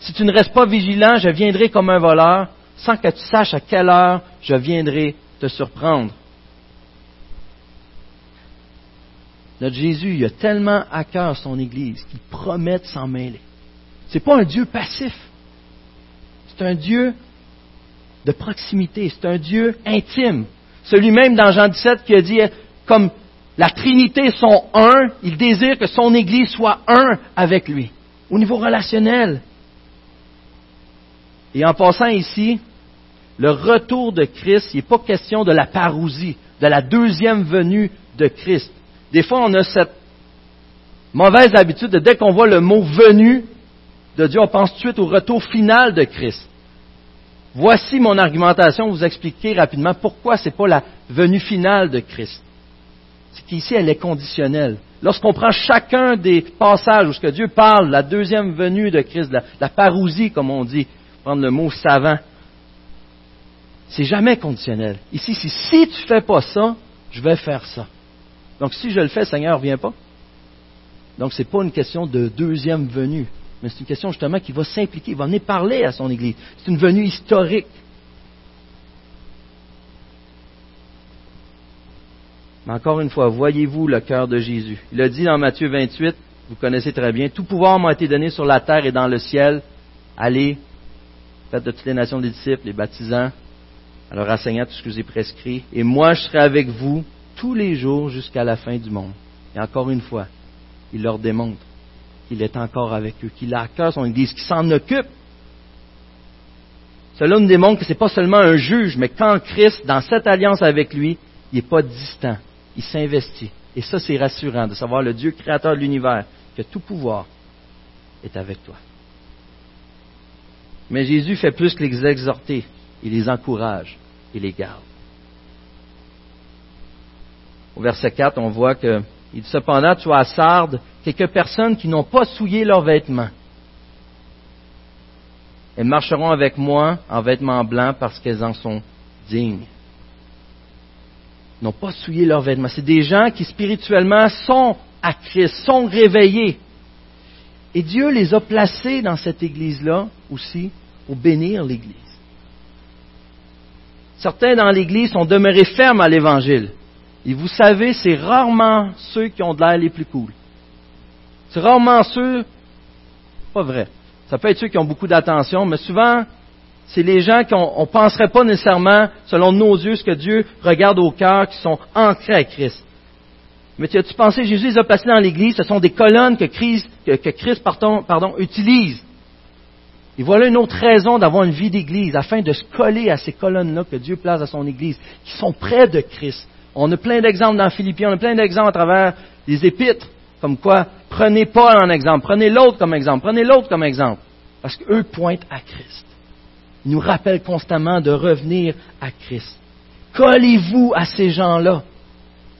Speaker 1: Si tu ne restes pas vigilant, je viendrai comme un voleur, sans que tu saches à quelle heure je viendrai te surprendre. Notre Jésus, il a tellement à cœur son Église qu'il promet de s'en mêler. Ce n'est pas un Dieu passif. C'est un Dieu de proximité. C'est un Dieu intime. Celui même dans Jean 17 qui a dit, comme la Trinité sont un, il désire que son Église soit un avec lui, au niveau relationnel. Et en passant ici, le retour de Christ, il n'est pas question de la parousie, de la deuxième venue de Christ. Des fois, on a cette mauvaise habitude de dès qu'on voit le mot venu, de Dieu, on pense tout de suite au retour final de Christ. Voici mon argumentation, vous expliquer rapidement pourquoi ce n'est pas la venue finale de Christ. C'est qu'ici, elle est conditionnelle. Lorsqu'on prend chacun des passages où Dieu parle, la deuxième venue de Christ, la, parousie, comme on dit, prendre le mot savant, c'est jamais conditionnel. Ici, c'est si tu fais pas ça, je vais faire ça. Donc si je le fais, Seigneur, viens pas. Donc ce n'est pas une question de deuxième venue, mais c'est une question justement qui va s'impliquer, il va venir parler à son Église. C'est une venue historique. Mais encore une fois, voyez-vous le cœur de Jésus? Il a dit dans Matthieu 28, vous connaissez très bien, tout pouvoir m'a été donné sur la terre et dans le ciel. Allez, faites de toutes les nations des disciples, les baptisants, alors enseignant tout ce que j'ai prescrit, et moi je serai avec vous tous les jours jusqu'à la fin du monde. Et encore une fois, il leur démontre qu'il est encore avec eux, qu'il a à cœur son Église, qu'il s'en occupe. Cela nous démontre que ce n'est pas seulement un juge, mais quand Christ, dans cette alliance avec lui, il n'est pas distant, il s'investit. Et ça, c'est rassurant de savoir le Dieu créateur de l'univers, que tout pouvoir est avec toi. Mais Jésus fait plus que les exhorter, il les encourage et les garde. Au verset 4, on voit que, il cependant, tu as Sardes quelques personnes qui n'ont pas souillé leurs vêtements. Elles marcheront avec moi en vêtements blancs parce qu'elles en sont dignes. N'ont pas souillé leurs vêtements. C'est des gens qui spirituellement sont à Christ, sont réveillés. Et Dieu les a placés dans cette église-là aussi pour bénir l'Église. Certains dans l'Église sont demeurés fermes à l'Évangile. Et vous savez, c'est rarement ceux qui ont de l'air les plus cool. C'est rarement ceux, pas vrai. Ça peut être ceux qui ont beaucoup d'attention, mais souvent, c'est les gens qu'on ne penserait pas nécessairement, selon nos yeux, ce que Dieu regarde au cœur, qui sont ancrés à Christ. Mais tu as-tu pensé, Jésus les a placés dans l'Église, ce sont des colonnes que Christ, que, Christ pardon, utilise et voilà une autre raison d'avoir une vie d'Église, afin de se coller à ces colonnes-là que Dieu place à son Église, qui sont près de Christ. On a plein d'exemples dans Philippiens, on a plein d'exemples à travers les épîtres, comme quoi, prenez Paul en exemple, prenez l'autre comme exemple, prenez l'autre comme exemple, parce qu'eux pointent à Christ. Ils nous rappellent constamment de revenir à Christ. Collez-vous à ces gens-là.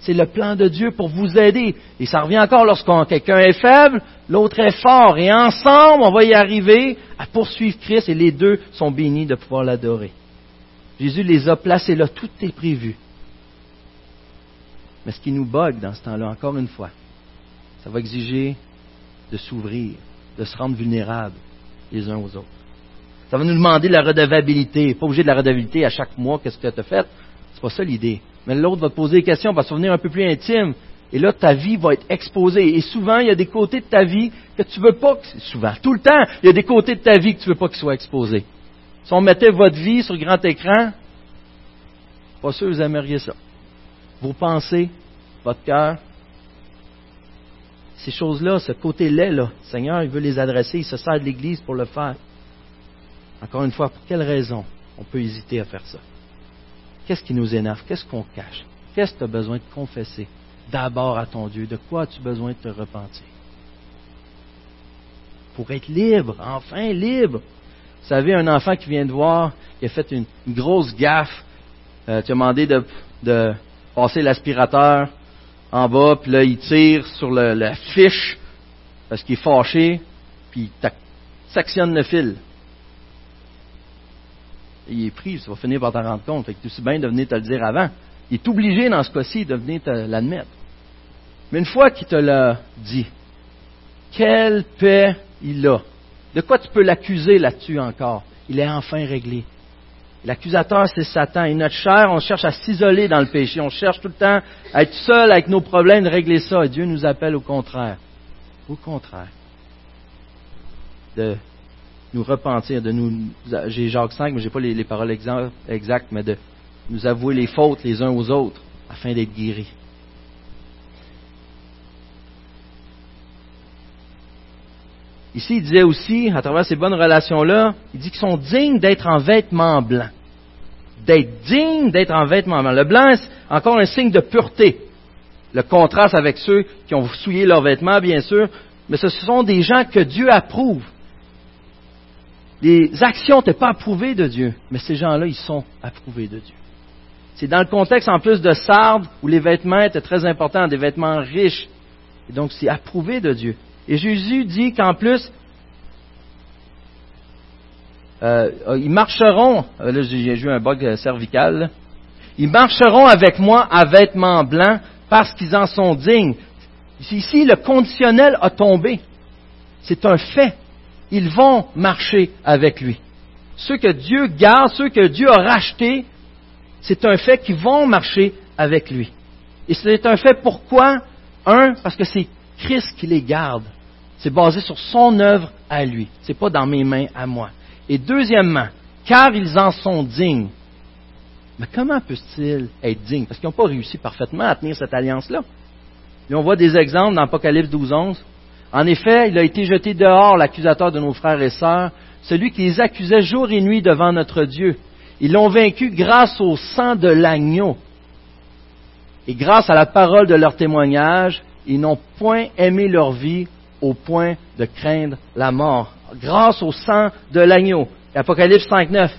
Speaker 1: C'est le plan de Dieu pour vous aider. Et ça revient encore lorsqu'on quelqu'un est faible, l'autre est fort. Et ensemble, on va y arriver à poursuivre Christ et les deux sont bénis de pouvoir l'adorer. Jésus les a placés là, tout est prévu. Mais ce qui nous bug dans ce temps-là, encore une fois, ça va exiger de s'ouvrir, de se rendre vulnérables les uns aux autres. Ça va nous demander la redevabilité. Pas obligé de la redevabilité à chaque mois, qu'est-ce que tu as fait? C'est pas ça l'idée. Mais l'autre va te poser des questions, va se devenir un peu plus intime. Et là, ta vie va être exposée. Et souvent, il y a des côtés de ta vie que tu veux pas, souvent, tout le temps, il y a des côtés de ta vie que tu veux pas qu'ils soient exposés. Si on mettait votre vie sur le grand écran, pas sûr que vous aimeriez ça. Vos pensées, votre cœur, ces choses-là, ce côté-là, là, Seigneur, il veut les adresser, il se sert de l'Église pour le faire. Encore une fois, pour quelle raison on peut hésiter à faire ça? Qu'est-ce qui nous énerve? Qu'est-ce qu'on cache? Qu'est-ce que tu as besoin de confesser d'abord à ton Dieu? De quoi as-tu besoin de te repentir? Pour être libre, enfin libre. Vous savez, un enfant qui vient de voir, qui a fait une, grosse gaffe, euh, tu as demandé de, passer l'aspirateur en bas, puis là, il tire sur la fiche parce qu'il est fâché, puis il sectionne le fil il est pris, tu vas finir par t'en rendre compte. Fait que aussi bien de venir te le dire avant. Il est obligé dans ce cas-ci de venir te l'admettre. Mais une fois qu'il te l'a dit, quelle paix il a. De quoi tu peux l'accuser là-dessus encore? Il est enfin réglé. L'accusateur, c'est Satan. Et notre chair, on cherche à s'isoler dans le péché. On cherche tout le temps à être seul avec nos problèmes, de régler ça. Dieu nous appelle au contraire. Au contraire. De nous repentir, de nous, j'ai Jacques 5, mais j'ai pas les, paroles exactes, mais de nous avouer les fautes les uns aux autres afin d'être guéris. Ici, il disait aussi, à travers ces bonnes relations-là, il dit qu'ils sont dignes d'être en vêtements blancs. D'être dignes d'être en vêtements blancs. Le blanc, c'est encore un signe de pureté. Le contraste avec ceux qui ont souillé leurs vêtements, bien sûr, mais ce sont des gens que Dieu approuve. les actions n'étaient pas approuvées de Dieu, mais ces gens-là, ils sont approuvés de Dieu. C'est dans le contexte en plus de Sardes, où les vêtements étaient très importants, des vêtements riches. Et donc, c'est approuvé de Dieu. Et Jésus dit qu'en plus, euh, ils marcheront, euh, là j'ai eu un bug cervical, ils marcheront avec moi à vêtements blancs parce qu'ils en sont dignes. Ici, le conditionnel a tombé. C'est un fait. Ils vont marcher avec lui. Ceux que Dieu garde, ceux que Dieu a rachetés, c'est un fait qu'ils vont marcher avec lui. Et c'est un fait pourquoi? Un, parce que c'est Christ qui les garde. C'est basé sur son œuvre à lui. C'est pas dans mes mains à moi. Et deuxièmement, car ils en sont dignes. Mais comment peut-il être digne? Parce qu'ils n'ont pas réussi parfaitement à tenir cette alliance-là. Et on voit des exemples dans Apocalypse 12, 11. En effet, il a été jeté dehors, l'accusateur de nos frères et sœurs, celui qui les accusait jour et nuit devant notre Dieu. Ils l'ont vaincu grâce au sang de l'agneau. Et grâce à la parole de leur témoignage, ils n'ont point aimé leur vie au point de craindre la mort. Grâce au sang de l'agneau. Apocalypse 5.9.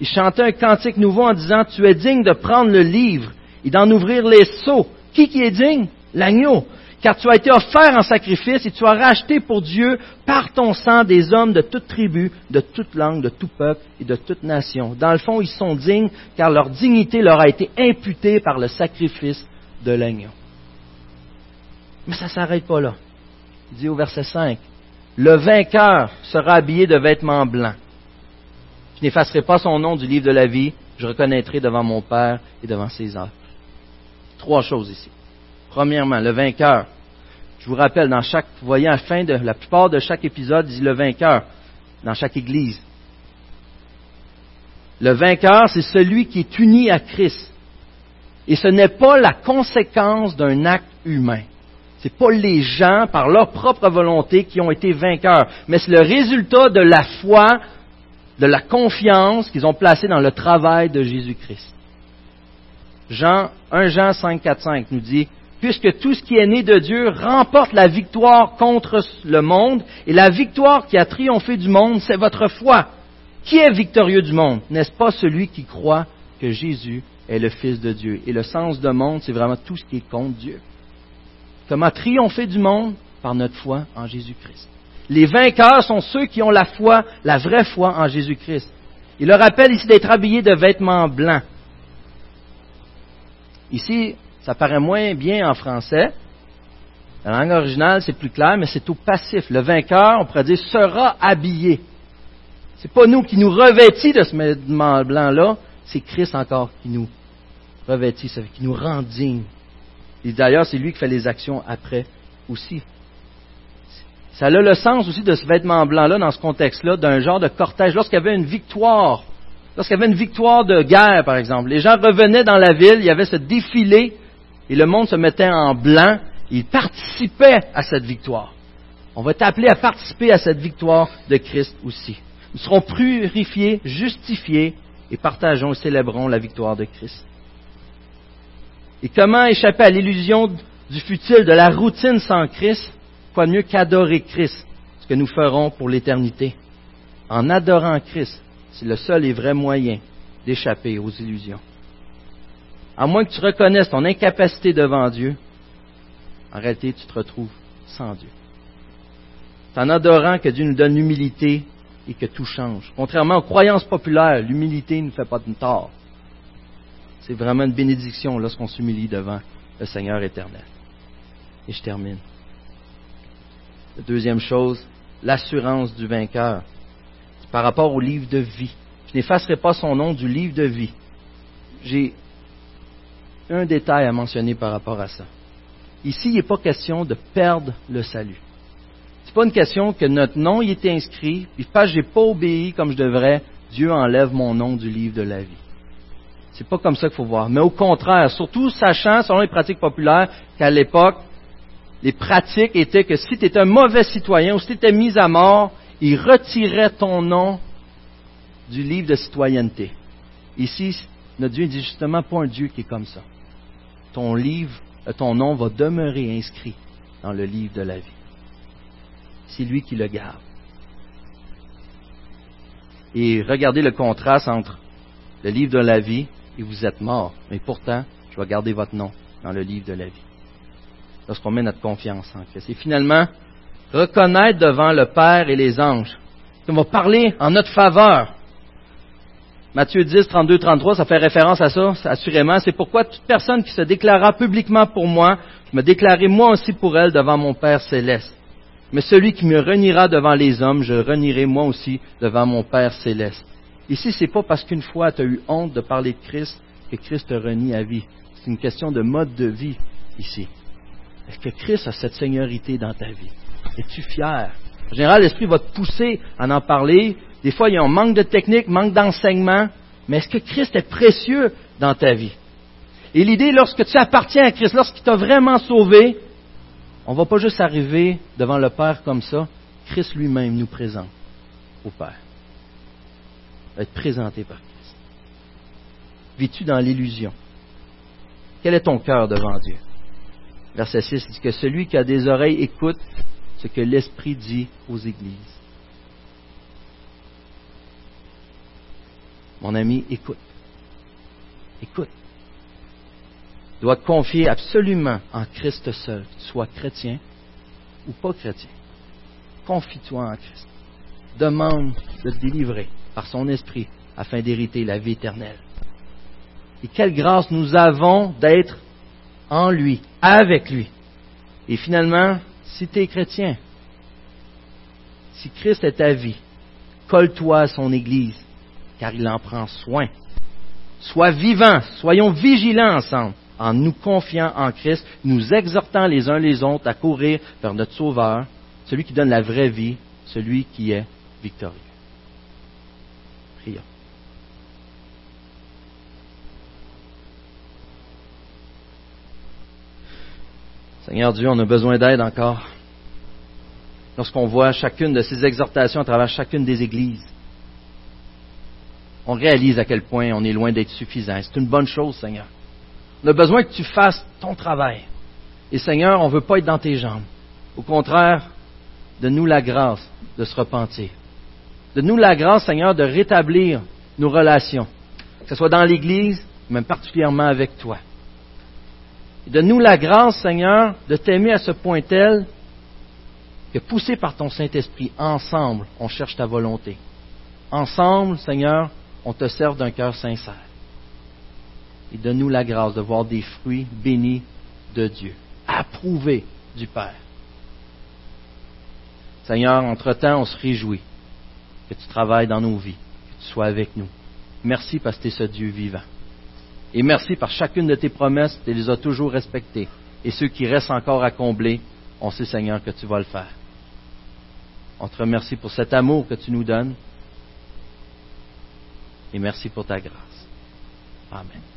Speaker 1: Ils chantaient un cantique nouveau en disant, Tu es digne de prendre le livre et d'en ouvrir les seaux. Qui qui est digne? L'agneau. Car tu as été offert en sacrifice et tu as racheté pour Dieu par ton sang des hommes de toute tribu, de toute langue, de tout peuple et de toute nation. Dans le fond, ils sont dignes car leur dignité leur a été imputée par le sacrifice de l'agneau. Mais ça ne s'arrête pas là. Dit au verset 5, Le vainqueur sera habillé de vêtements blancs. Je n'effacerai pas son nom du livre de la vie, je reconnaîtrai devant mon Père et devant ses œuvres. Trois choses ici. Premièrement, le vainqueur. Je vous rappelle, dans chaque, vous voyez, à la fin de la plupart de chaque épisode, dit le vainqueur, dans chaque église. Le vainqueur, c'est celui qui est uni à Christ. Et ce n'est pas la conséquence d'un acte humain. Ce n'est pas les gens, par leur propre volonté, qui ont été vainqueurs, mais c'est le résultat de la foi, de la confiance qu'ils ont placée dans le travail de Jésus-Christ. Jean, 1 Jean 5, 4, 5 nous dit, puisque tout ce qui est né de Dieu remporte la victoire contre le monde, et la victoire qui a triomphé du monde, c'est votre foi. Qui est victorieux du monde? N'est-ce pas celui qui croit que Jésus est le Fils de Dieu? Et le sens de monde, c'est vraiment tout ce qui est contre Dieu. Comment triompher du monde Par notre foi en Jésus-Christ. Les vainqueurs sont ceux qui ont la foi, la vraie foi en Jésus-Christ. Il leur rappelle ici d'être habillés de vêtements blancs. Ici, ça paraît moins bien en français. La langue originale, c'est plus clair, mais c'est au passif. Le vainqueur, on pourrait dire, sera habillé. C'est pas nous qui nous revêtit de ce vêtement blanc-là, c'est Christ encore qui nous revêtit, qui nous rend dignes. Et d'ailleurs, c'est lui qui fait les actions après aussi. Ça a le sens aussi de ce vêtement blanc-là, dans ce contexte-là, d'un genre de cortège. Lorsqu'il y avait une victoire, lorsqu'il y avait une victoire de guerre, par exemple, les gens revenaient dans la ville, il y avait ce défilé et le monde se mettait en blanc, il participait à cette victoire. On va être appelé à participer à cette victoire de Christ aussi. Nous serons purifiés, justifiés et partageons et célébrons la victoire de Christ. Et comment échapper à l'illusion du futile, de la routine sans Christ? Quoi mieux qu'adorer Christ, ce que nous ferons pour l'éternité? En adorant Christ, c'est le seul et vrai moyen d'échapper aux illusions à moins que tu reconnaisses ton incapacité devant Dieu, en réalité, tu te retrouves sans Dieu. C'est en adorant que Dieu nous donne l'humilité et que tout change. Contrairement aux croyances populaires, l'humilité ne fait pas de tort. C'est vraiment une bénédiction lorsqu'on s'humilie devant le Seigneur éternel. Et je termine. Deuxième chose, l'assurance du vainqueur. Par rapport au livre de vie. Je n'effacerai pas son nom du livre de vie. J'ai un détail à mentionner par rapport à ça. Ici, il n'est pas question de perdre le salut. Ce n'est pas une question que notre nom y était inscrit, puis parce que je n'ai pas obéi comme je devrais, Dieu enlève mon nom du livre de la vie. C'est pas comme ça qu'il faut voir. Mais au contraire, surtout sachant, selon les pratiques populaires, qu'à l'époque, les pratiques étaient que si tu étais un mauvais citoyen ou si tu étais mis à mort, il retirait ton nom du livre de citoyenneté. Ici, notre Dieu dit justement pas un Dieu qui est comme ça ton livre, euh, ton nom va demeurer inscrit dans le livre de la vie. C'est lui qui le garde. et regardez le contraste entre le livre de la vie et vous êtes mort. Mais pourtant, je vais garder votre nom dans le livre de la vie. Lorsqu'on met notre confiance en Christ. Et finalement, reconnaître devant le Père et les anges. On va parler en notre faveur. Matthieu 10, 32, 33, ça fait référence à ça, assurément. C'est pourquoi toute personne qui se déclarera publiquement pour moi, je me déclarerai moi aussi pour elle devant mon Père céleste. Mais celui qui me reniera devant les hommes, je renierai moi aussi devant mon Père céleste. Ici, c'est pas parce qu'une fois tu as eu honte de parler de Christ que Christ te renie à vie. C'est une question de mode de vie ici. Est-ce que Christ a cette seigneurie dans ta vie? Es-tu fier? En général, l'Esprit va te pousser à en parler. Des fois, il y a un manque de technique, manque d'enseignement. Mais est-ce que Christ est précieux dans ta vie? Et l'idée, lorsque tu appartiens à Christ, lorsqu'il t'a vraiment sauvé, on ne va pas juste arriver devant le Père comme ça. Christ lui-même nous présente au Père. Être présenté par Christ. Vis-tu dans l'illusion? Quel est ton cœur devant Dieu? Verset 6 dit que celui qui a des oreilles écoute ce que l'Esprit dit aux églises. Mon ami, écoute. Écoute. Tu dois confier absolument en Christ seul, que tu sois chrétien ou pas chrétien. Confie-toi en Christ. Demande de te délivrer son esprit afin d'hériter la vie éternelle. Et quelle grâce nous avons d'être en lui, avec lui. Et finalement, si tu es chrétien, si Christ est ta vie, colle-toi à son Église, car il en prend soin. Sois vivant, soyons vigilants ensemble, en nous confiant en Christ, nous exhortant les uns les autres à courir vers notre Sauveur, celui qui donne la vraie vie, celui qui est victorieux. Prions. Seigneur Dieu, on a besoin d'aide encore. Lorsqu'on voit chacune de ces exhortations à travers chacune des églises, on réalise à quel point on est loin d'être suffisant. C'est une bonne chose, Seigneur. On a besoin que tu fasses ton travail. Et Seigneur, on ne veut pas être dans tes jambes. Au contraire, donne-nous la grâce de se repentir. Donne-nous la grâce, Seigneur, de rétablir nos relations, que ce soit dans l'Église, mais particulièrement avec toi. Donne-nous la grâce, Seigneur, de t'aimer à ce point tel que, poussé par ton Saint-Esprit, ensemble, on cherche ta volonté. Ensemble, Seigneur, on te sert d'un cœur sincère. Et donne-nous la grâce de voir des fruits bénis de Dieu, approuvés du Père. Seigneur, entre-temps, on se réjouit que tu travailles dans nos vies, que tu sois avec nous. Merci parce que tu es ce Dieu vivant. Et merci par chacune de tes promesses, tu les as toujours respectées. Et ceux qui restent encore à combler, on sait, Seigneur, que tu vas le faire. On te remercie pour cet amour que tu nous donnes. Et merci pour ta grâce. Amen.